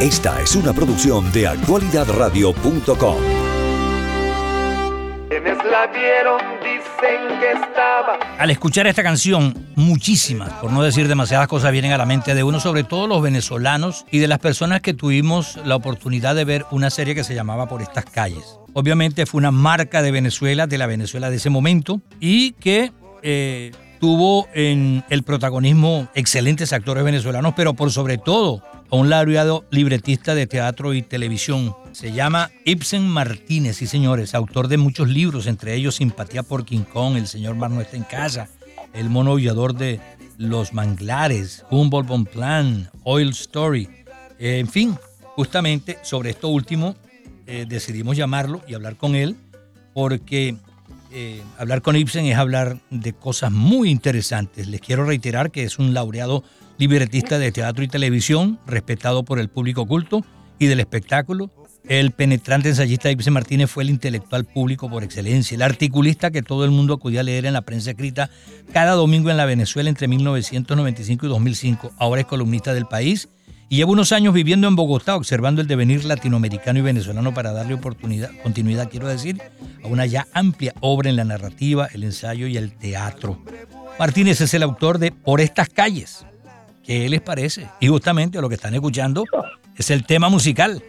Esta es una producción de actualidadradio.com. la vieron, dicen que estaba. Al escuchar esta canción, muchísimas, por no decir demasiadas cosas, vienen a la mente de uno, sobre todo los venezolanos y de las personas que tuvimos la oportunidad de ver una serie que se llamaba Por estas calles. Obviamente fue una marca de Venezuela, de la Venezuela de ese momento, y que eh, tuvo en el protagonismo excelentes actores venezolanos, pero por sobre todo a un laureado libretista de teatro y televisión. Se llama Ibsen Martínez, sí señores, autor de muchos libros, entre ellos Simpatía por King Kong, El señor Mar no está en casa, El mono aullador de Los Manglares, Humboldt Bon Plan, Oil Story. Eh, en fin, justamente sobre esto último eh, decidimos llamarlo y hablar con él porque eh, hablar con Ibsen es hablar de cosas muy interesantes. Les quiero reiterar que es un laureado libretista de teatro y televisión, respetado por el público culto y del espectáculo. El penetrante ensayista Ibsen Martínez fue el intelectual público por excelencia, el articulista que todo el mundo acudía a leer en la prensa escrita cada domingo en la Venezuela entre 1995 y 2005. Ahora es columnista del país y lleva unos años viviendo en Bogotá observando el devenir latinoamericano y venezolano para darle oportunidad, continuidad, quiero decir, a una ya amplia obra en la narrativa, el ensayo y el teatro. Martínez es el autor de Por estas calles, ¿Qué les parece? Y justamente lo que están escuchando es el tema musical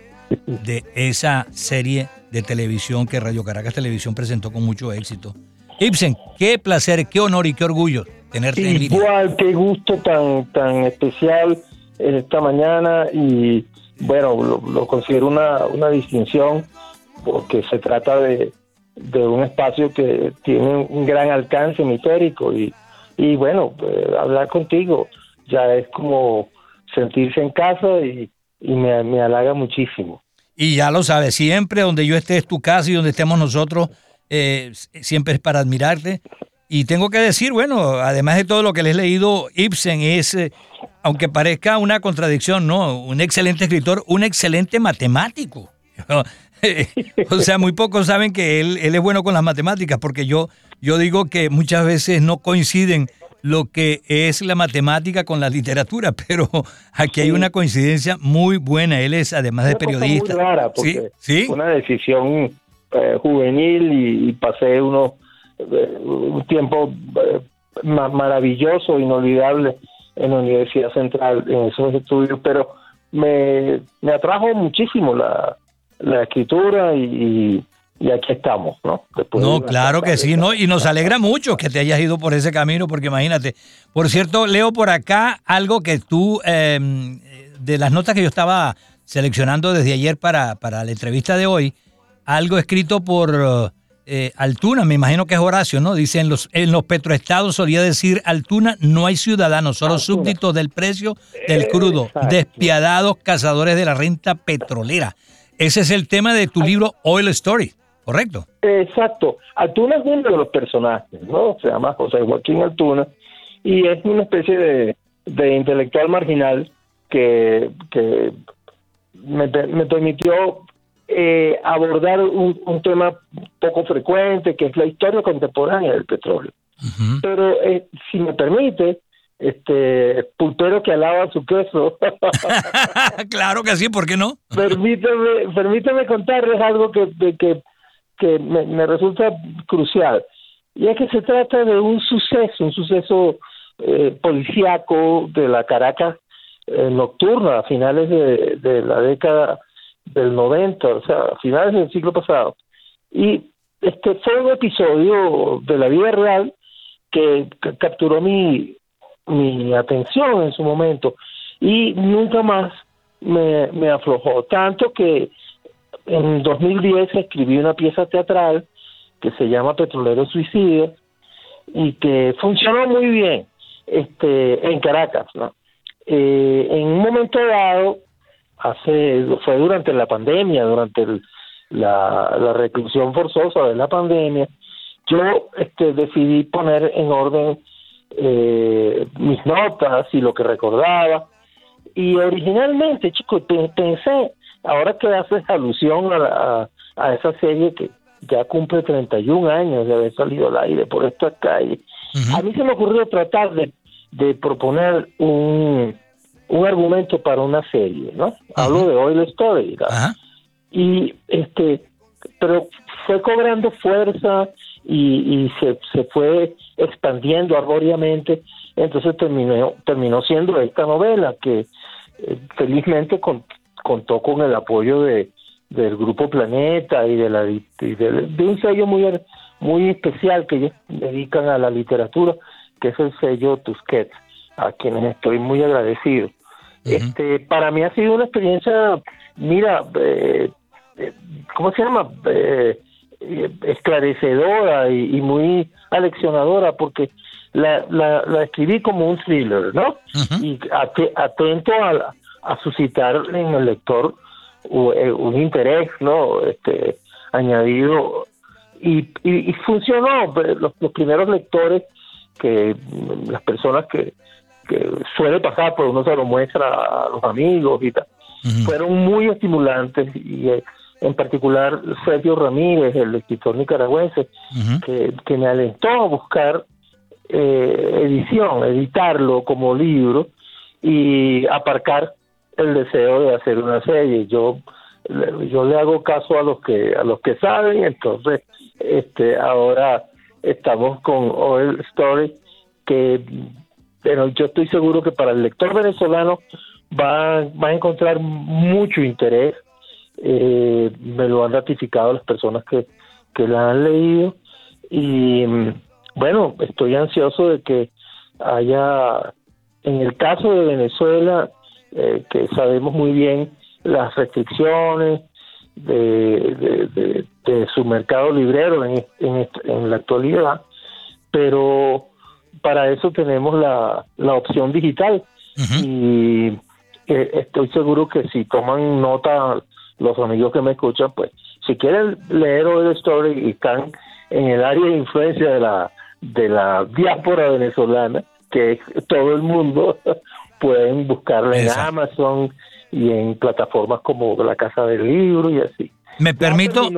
de esa serie de televisión que Radio Caracas Televisión presentó con mucho éxito. Ibsen, qué placer, qué honor y qué orgullo tenerte en línea. Igual, qué gusto tan, tan especial esta mañana y bueno, lo, considero una, una, distinción porque se trata de, de, un espacio que tiene un gran alcance mitérico y, y bueno, eh, hablar contigo ya es como sentirse en casa y, me, halaga muchísimo. Y ya lo sabes, siempre donde yo esté es tu casa y donde estemos nosotros, eh, siempre es para admirarte. Y tengo que decir, bueno, además de todo lo que les he leído, Ibsen es, eh, aunque parezca una contradicción, no, un excelente escritor, un excelente matemático. o sea, muy pocos saben que él, él, es bueno con las matemáticas, porque yo, yo digo que muchas veces no coinciden lo que es la matemática con la literatura, pero aquí hay una coincidencia muy buena. Él es, además de periodista. Muy rara porque ¿Sí? una decisión eh, juvenil y, pasé uno, eh, un tiempo eh, maravilloso, inolvidable en la Universidad Central, en esos estudios, pero me, me atrajo muchísimo la, la escritura y y aquí estamos, ¿no? no, claro que sí, ¿no? Y nos alegra mucho que te hayas ido por ese camino, porque imagínate. Por cierto, leo por acá algo que tú, em, de las notas que yo estaba seleccionando desde ayer para, para la entrevista de hoy, algo escrito por eh, Altuna, me imagino que es Horacio, ¿no? Dice, en los, en los petroestados solía decir Altuna, no hay ciudadanos, solo súbditos del precio del crudo, despiadados cazadores de la renta petrolera. Ese es el tema de tu libro Oil Story. ¿correcto? Exacto. Altuna es uno de los personajes, ¿no? Se llama José Joaquín Altuna y es una especie de, intelectual marginal que, me, permitió eh, abordar un, tema poco frecuente, que es la historia contemporánea del petróleo. Pero eh, si me permite, este pulpero que alaba su queso. claro que sí, ¿por qué no? permíteme, permíteme contarles algo que, que que me, resulta crucial. Y es que se trata de un suceso, un suceso eh, policíaco de la Caracas eh, nocturna a finales de, la década del 90, o sea, a finales del siglo pasado. Y este fue un episodio de la vida real que, capturó mi, mi atención en su momento y nunca más me, me aflojó. Tanto que en 2010 escribí una pieza teatral que se llama Petrolero Suicidio y que funcionó muy bien este en Caracas ¿no? Eh, en un momento dado hace fue durante la pandemia durante la, la reclusión forzosa de la pandemia yo este decidí poner en orden eh, mis notas y lo que recordaba. Y originalmente chicos pensé ahora que haces alusión a, a, esa serie que ya cumple 31 años de haber salido al aire por estas calles, a mí se me ocurrió tratar de, de proponer un, un argumento para una serie, ¿no? Hablo de Oil Story, y este, pero fue cobrando fuerza y, se, se fue expandiendo arbóreamente, entonces terminó, terminó siendo esta novela que eh, felizmente contó con el apoyo de, del Grupo Planeta y de, la, de, un sello muy, muy especial que ellos dedican a la literatura, que es el sello Tusquets, a quienes estoy muy agradecido. Este Para mí ha sido una experiencia, mira, eh, eh, ¿cómo se llama? Eh, esclarecedora y, muy aleccionadora porque la, la, escribí como un thriller, ¿no? Y atento a, a suscitar en el lector un interés no este añadido y, y, funcionó pues, los, primeros lectores que las personas que, que suele pasar por uno se lo muestra a los amigos y tal. Fueron muy estimulantes y eh, en particular Sergio Ramírez el escritor nicaragüense que, que me alentó a buscar eh, edición editarlo como libro y aparcar el deseo de hacer una serie. Yo yo le hago caso a los que a los que saben, entonces este ahora estamos con Oil Story que pero yo estoy seguro que para el lector venezolano va, va a encontrar mucho interés. Eh, me lo han ratificado las personas que, que la han leído y bueno, estoy ansioso de que haya, en el caso de Venezuela, eh, que sabemos muy bien las restricciones de, de, su mercado librero en, en, la actualidad, pero para eso tenemos la, la opción digital. Y eh, estoy seguro que si toman nota los amigos que me escuchan, pues si quieren leer Oil Story y están en el área de influencia de la de la diáspora venezolana, que es todo el mundo, pueden buscarla en Amazon y en plataformas como la Casa del Libro y así. Me permito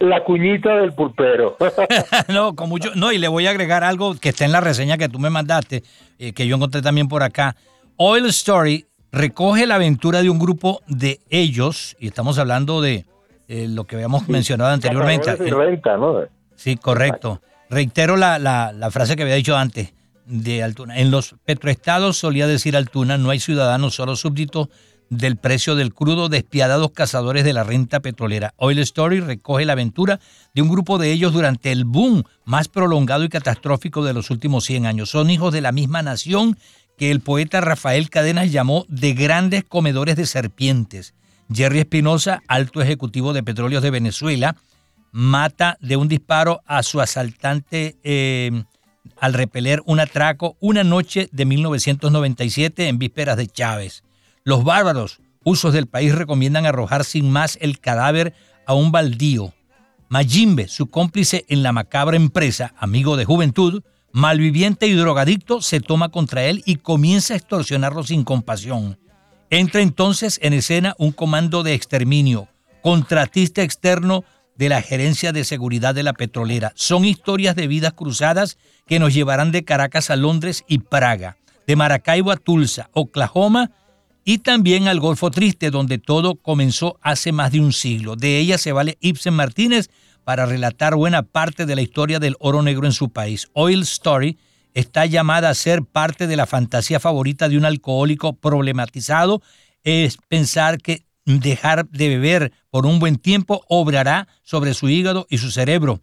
la cuñita del pulpero. no, con mucho no y le voy a agregar algo que está en la reseña que tú me mandaste, eh, que yo encontré también por acá. Oil Story recoge la aventura de un grupo de ellos y estamos hablando de eh, lo que habíamos mencionado anteriormente. Sí, correcto. Reitero la, la, la frase que había dicho antes de Altuna. En los petroestados, solía decir Altuna, no hay ciudadanos, solo súbditos del precio del crudo, despiadados cazadores de la renta petrolera. Oil Story recoge la aventura de un grupo de ellos durante el boom más prolongado y catastrófico de los últimos 100 años. Son hijos de la misma nación que el poeta Rafael Cadenas llamó de grandes comedores de serpientes. Jerry Espinosa, alto ejecutivo de petróleos de Venezuela, mata de un disparo a su asaltante eh, al repeler un atraco una noche de 1997 en vísperas de Chávez. Los bárbaros usos del país recomiendan arrojar sin más el cadáver a un baldío. Mayimbe, su cómplice en la macabra empresa, amigo de juventud, malviviente y drogadicto, se toma contra él y comienza a extorsionarlo sin compasión. Entra entonces en escena un comando de exterminio, contratista externo de la Gerencia de Seguridad de la Petrolera. Son historias de vidas cruzadas que nos llevarán de Caracas a Londres y Praga, de Maracaibo a Tulsa, Oklahoma y también al Golfo Triste, donde todo comenzó hace más de un siglo. De ella se vale Ibsen Martínez para relatar buena parte de la historia del oro negro en su país. Oil Story está llamada a ser parte de la fantasía favorita de un alcohólico problematizado, es pensar que dejar de beber por un buen tiempo obrará sobre su hígado y su cerebro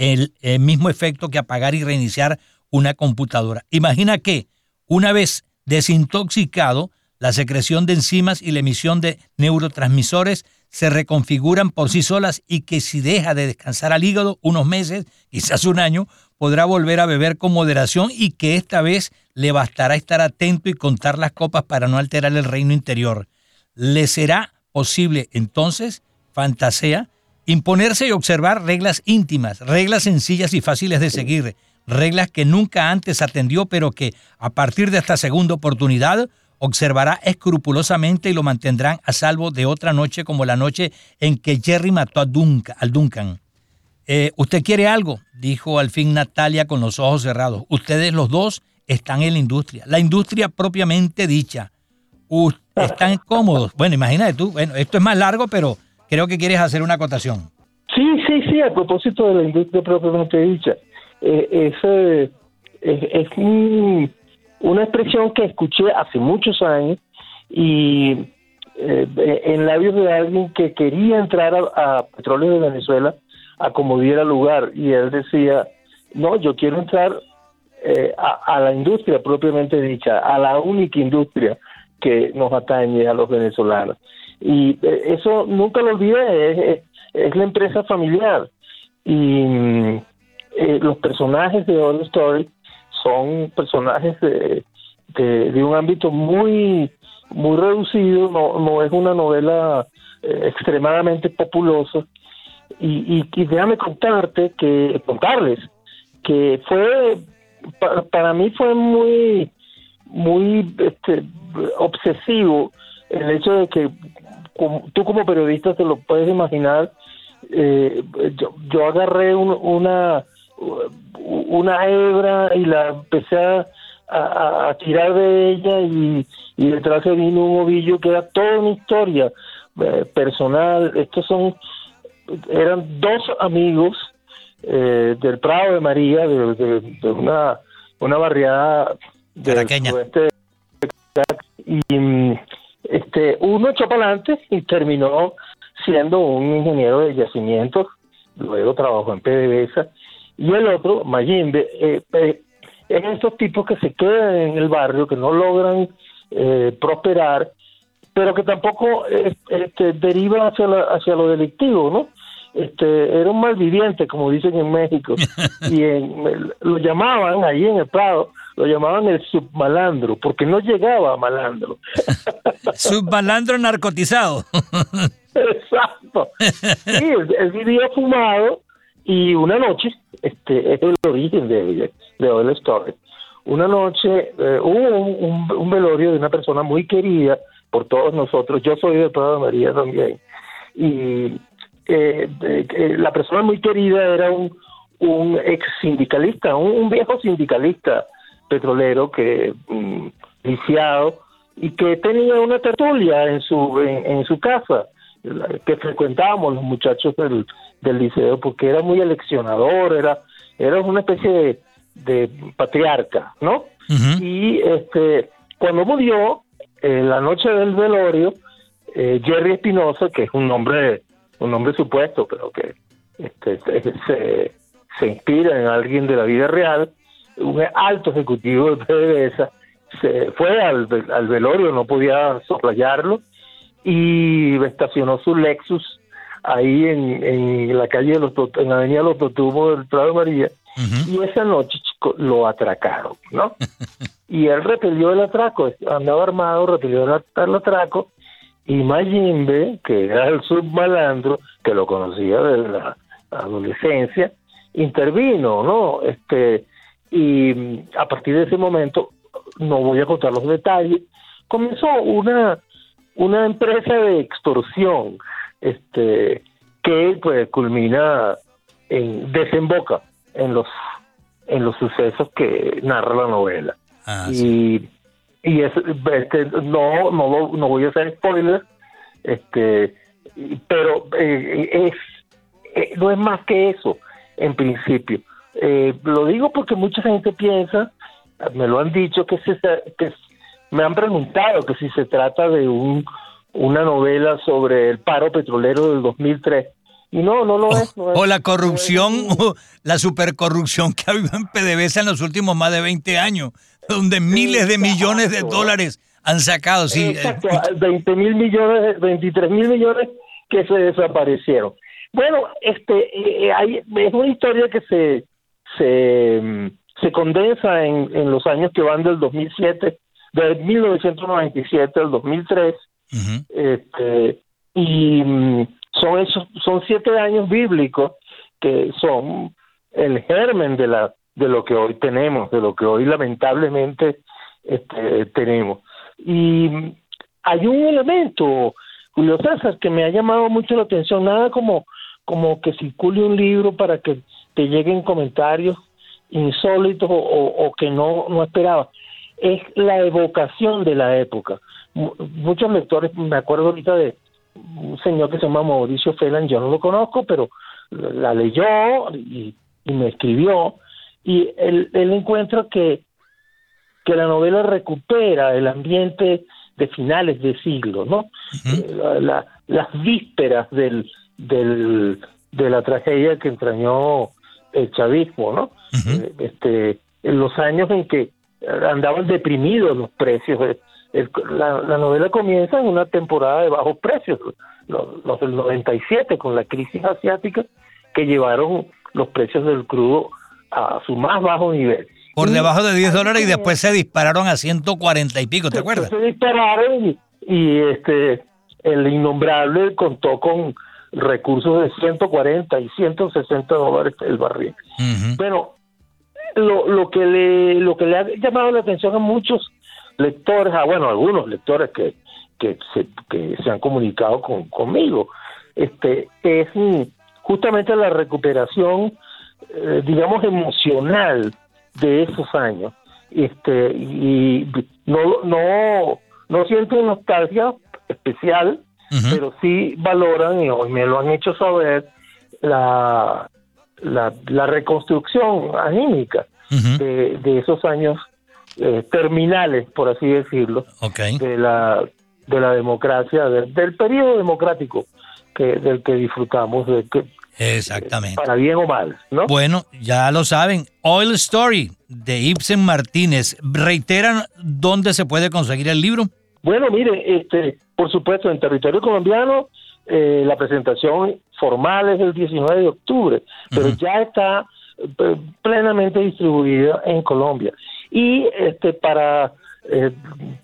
el, mismo efecto que apagar y reiniciar una computadora. Imagina que una vez desintoxicado, la secreción de enzimas y la emisión de neurotransmisores se reconfiguran por sí solas y que si deja de descansar al hígado unos meses, quizás un año, podrá volver a beber con moderación y que esta vez le bastará estar atento y contar las copas para no alterar el reino interior. Le será posible entonces, fantasea, Imponerse y observar reglas íntimas, reglas sencillas y fáciles de seguir, reglas que nunca antes atendió, pero que a partir de esta segunda oportunidad observará escrupulosamente y lo mantendrán a salvo de otra noche como la noche en que Jerry mató a Duncan, al Duncan. Eh, ¿Usted quiere algo? dijo al fin Natalia con los ojos cerrados. Ustedes los dos están en la industria. La industria propiamente dicha. están cómodos. Bueno, imagínate tú, bueno, esto es más largo, pero creo que quieres hacer una acotación. Sí, sí, sí, a propósito de la industria propiamente dicha. Eh, es, es, una expresión que escuché hace muchos años y eh, en labios de alguien que quería entrar a, Petróleo de Venezuela a como diera lugar y él decía, no, yo quiero entrar eh, a, la industria propiamente dicha, a la única industria que nos atañe a los venezolanos. Y eh, eso nunca lo olvidé, es, la empresa familiar. Y los personajes de All Story son personajes de, de un ámbito muy muy reducido, no, no es una novela eh, extremadamente populosa. Y, y, déjame contarte que, contarles que fue, para, mí fue muy, muy este, obsesivo el hecho de que tú como periodista te lo puedes imaginar, eh, yo, yo agarré una, una hebra y la empecé a a, tirar de ella y, detrás se vino un ovillo que era toda una historia eh, personal. Estos son, eran dos amigos eh, del Prado de María, de, una, una barriada de este y este uno echó para adelante y terminó siendo un ingeniero de yacimientos, luego trabajó en PDVSA, y el otro, Mayimbe, eh, eh en estos tipos que se quedan en el barrio, que no logran eh, prosperar, pero que tampoco este, derivan hacia, hacia lo delictivo, ¿no? Este, era un malviviente, como dicen en México, y lo llamaban ahí en el Prado, lo llamaban el submalandro, porque no llegaba a malandro. submalandro narcotizado. Exacto. Sí, él, vivía fumado y una noche, este, es el origen de, de Oil Story. Una noche eh, hubo un, velorio de una persona muy querida por todos nosotros. Yo soy de toda María también. Y eh, la persona muy querida era un, un ex sindicalista, un, viejo sindicalista petrolero que mm, viciado y que tenía una tertulia en su en, su casa que frecuentábamos los muchachos del, del liceo porque era muy eleccionador, era era una especie de de patriarca, ¿no? Y este cuando murió, en la noche del velorio, eh, Jerry Espinosa, que es un nombre, un nombre supuesto, pero que este, se, se inspira en alguien de la vida real, un alto ejecutivo de PDVSA, se fue al, al velorio, no podía soslayarlo, y estacionó su Lexus ahí en, en la calle de los en la avenida Los Totubos del Prado María y esa noche chico, lo atracaron, ¿no? y él repelió el atraco, andaba armado, repelió el, atraco y Mayimbe, que era el submalandro, que lo conocía desde la adolescencia, intervino, ¿no? Este y a partir de ese momento no voy a contar los detalles, comenzó una una empresa de extorsión este que pues culmina en desemboca en los en los sucesos que narra la novela. Ah, y y es este, no no no voy a hacer spoilers este pero eh, es eh, no es más que eso en principio. Eh, lo digo porque mucha gente piensa me lo han dicho que se que me han preguntado que si se trata de un una novela sobre el paro petrolero del 2003. Y no, no lo es. o la corrupción, o la supercorrupción que ha habido en PDVSA en los últimos más de 20 años, donde miles de millones de dólares han sacado. Sí, exacto, 20 mil millones, 23 mil millones que se desaparecieron. Bueno, este, eh, hay, es una historia que se, se, se condensa en, en los años que van del 2007, de 1997 al 2003 este, y mm, son esos, son siete años bíblicos que son el germen de la de lo que hoy tenemos, de lo que hoy lamentablemente este, tenemos. Y mm, hay un elemento, Julio César, que me ha llamado mucho la atención, nada como, como que circule un libro para que te lleguen comentarios insólitos o, que no, no esperaba. Es la evocación de la época. muchos lectores, me acuerdo ahorita de un señor que se llama Mauricio Felan, yo no lo conozco, pero la leyó y, me escribió, y él, él encuentra que, que la novela recupera el ambiente de finales de siglo, ¿no? Eh, las vísperas del, del, de la tragedia que entrañó el chavismo, ¿no? Eh, este, en los años en que andaban deprimidos los precios. la, la, novela comienza en una temporada de bajos precios, los, los, del 97, con la crisis asiática, que llevaron los precios del crudo a su más bajo nivel. Por debajo de 10 dólares y después se dispararon a 140 y pico, ¿te acuerdas? Se dispararon y, y este el innombrable contó con recursos de 140 y 160 dólares el barril. Pero lo, lo que le lo que le ha llamado la atención a muchos lectores, a bueno, algunos lectores que que se, que se han comunicado con, conmigo, este es justamente la recuperación, eh, digamos, emocional de esos años. Este y no no no siento nostalgia especial, pero sí valoran, y me lo han hecho saber, la, la, reconstrucción anímica de, de, esos años eh, terminales, por así decirlo, de, la, de la democracia, del periodo democrático que, del que disfrutamos, de que, Exactamente. Para bien o mal, ¿no? Bueno, ya lo saben. Oil Story de Ibsen Martínez. ¿Reiteran dónde se puede conseguir el libro? Bueno, mire, este, por supuesto, en territorio colombiano eh, la presentación formal es el 19 de octubre, pero ya está eh, plenamente distribuida en Colombia. Y este para eh,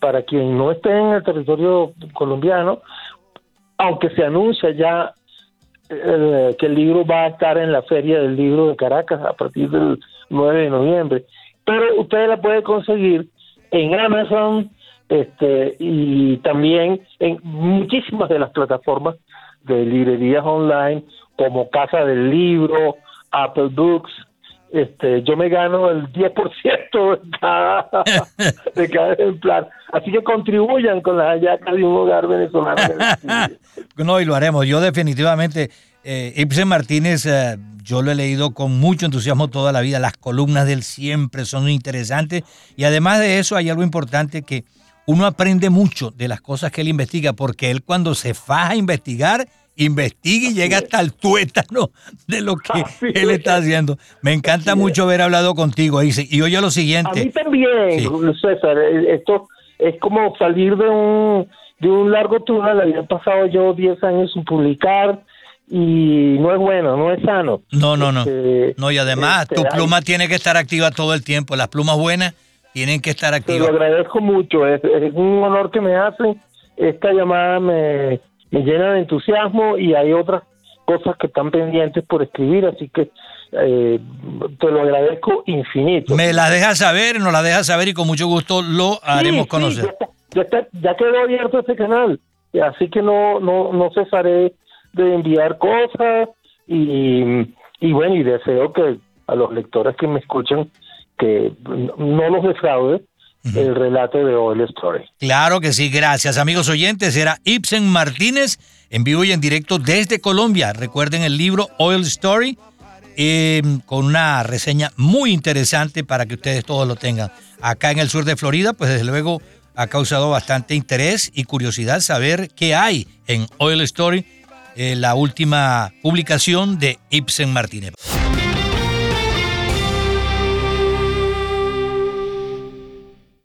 para quien no esté en el territorio colombiano, aunque se anuncia ya que el libro va a estar en la Feria del Libro de Caracas a partir del 9 de noviembre, pero usted la puede conseguir en Amazon, este y también en muchísimas de las plataformas de librerías online como Casa del Libro, Apple Books, este, yo me gano el 10% de cada, de cada ejemplar. Así que contribuyan con la hallaca de un hogar venezolano. no, y lo haremos. Yo definitivamente, eh, Ibsen Martínez, eh, yo lo he leído con mucho entusiasmo toda la vida. Las columnas del siempre son interesantes. Y además de eso, hay algo importante que uno aprende mucho de las cosas que él investiga, porque él cuando se faja a investigar, investiga y llega hasta el tuétano de lo que él está haciendo. Me encanta mucho haber hablado contigo, dice. Y oye lo siguiente. A mí también, César, eh, esto es como salir de un, de un largo túnel. Había pasado yo 10 años sin publicar y no es bueno, no es sano. No, no, no. Este, no, y además tu este, pluma tiene que estar activa todo el tiempo. Las plumas buenas tienen que estar activas. Te lo agradezco mucho, es, un honor que me hacen. Esta llamada me, llena de entusiasmo y hay otras cosas que están pendientes por escribir, así que eh, te lo agradezco infinito. Me la dejas saber, nos la dejas saber y con mucho gusto lo haremos conocer. ya, quedó abierto este canal, así que no, no, no cesaré de enviar cosas y, y bueno, y deseo que a los lectores que me escuchan que no los defraude el relato de Oil Story. Claro que sí, gracias amigos oyentes. Era Ibsen Martínez en vivo y en directo desde Colombia. Recuerden el libro Oil Story em, con una reseña muy interesante para que ustedes todos lo tengan. Acá en el sur de Florida, pues desde luego ha causado bastante interés y curiosidad saber qué hay en Oil Story, eh, la última publicación de Ibsen Martínez.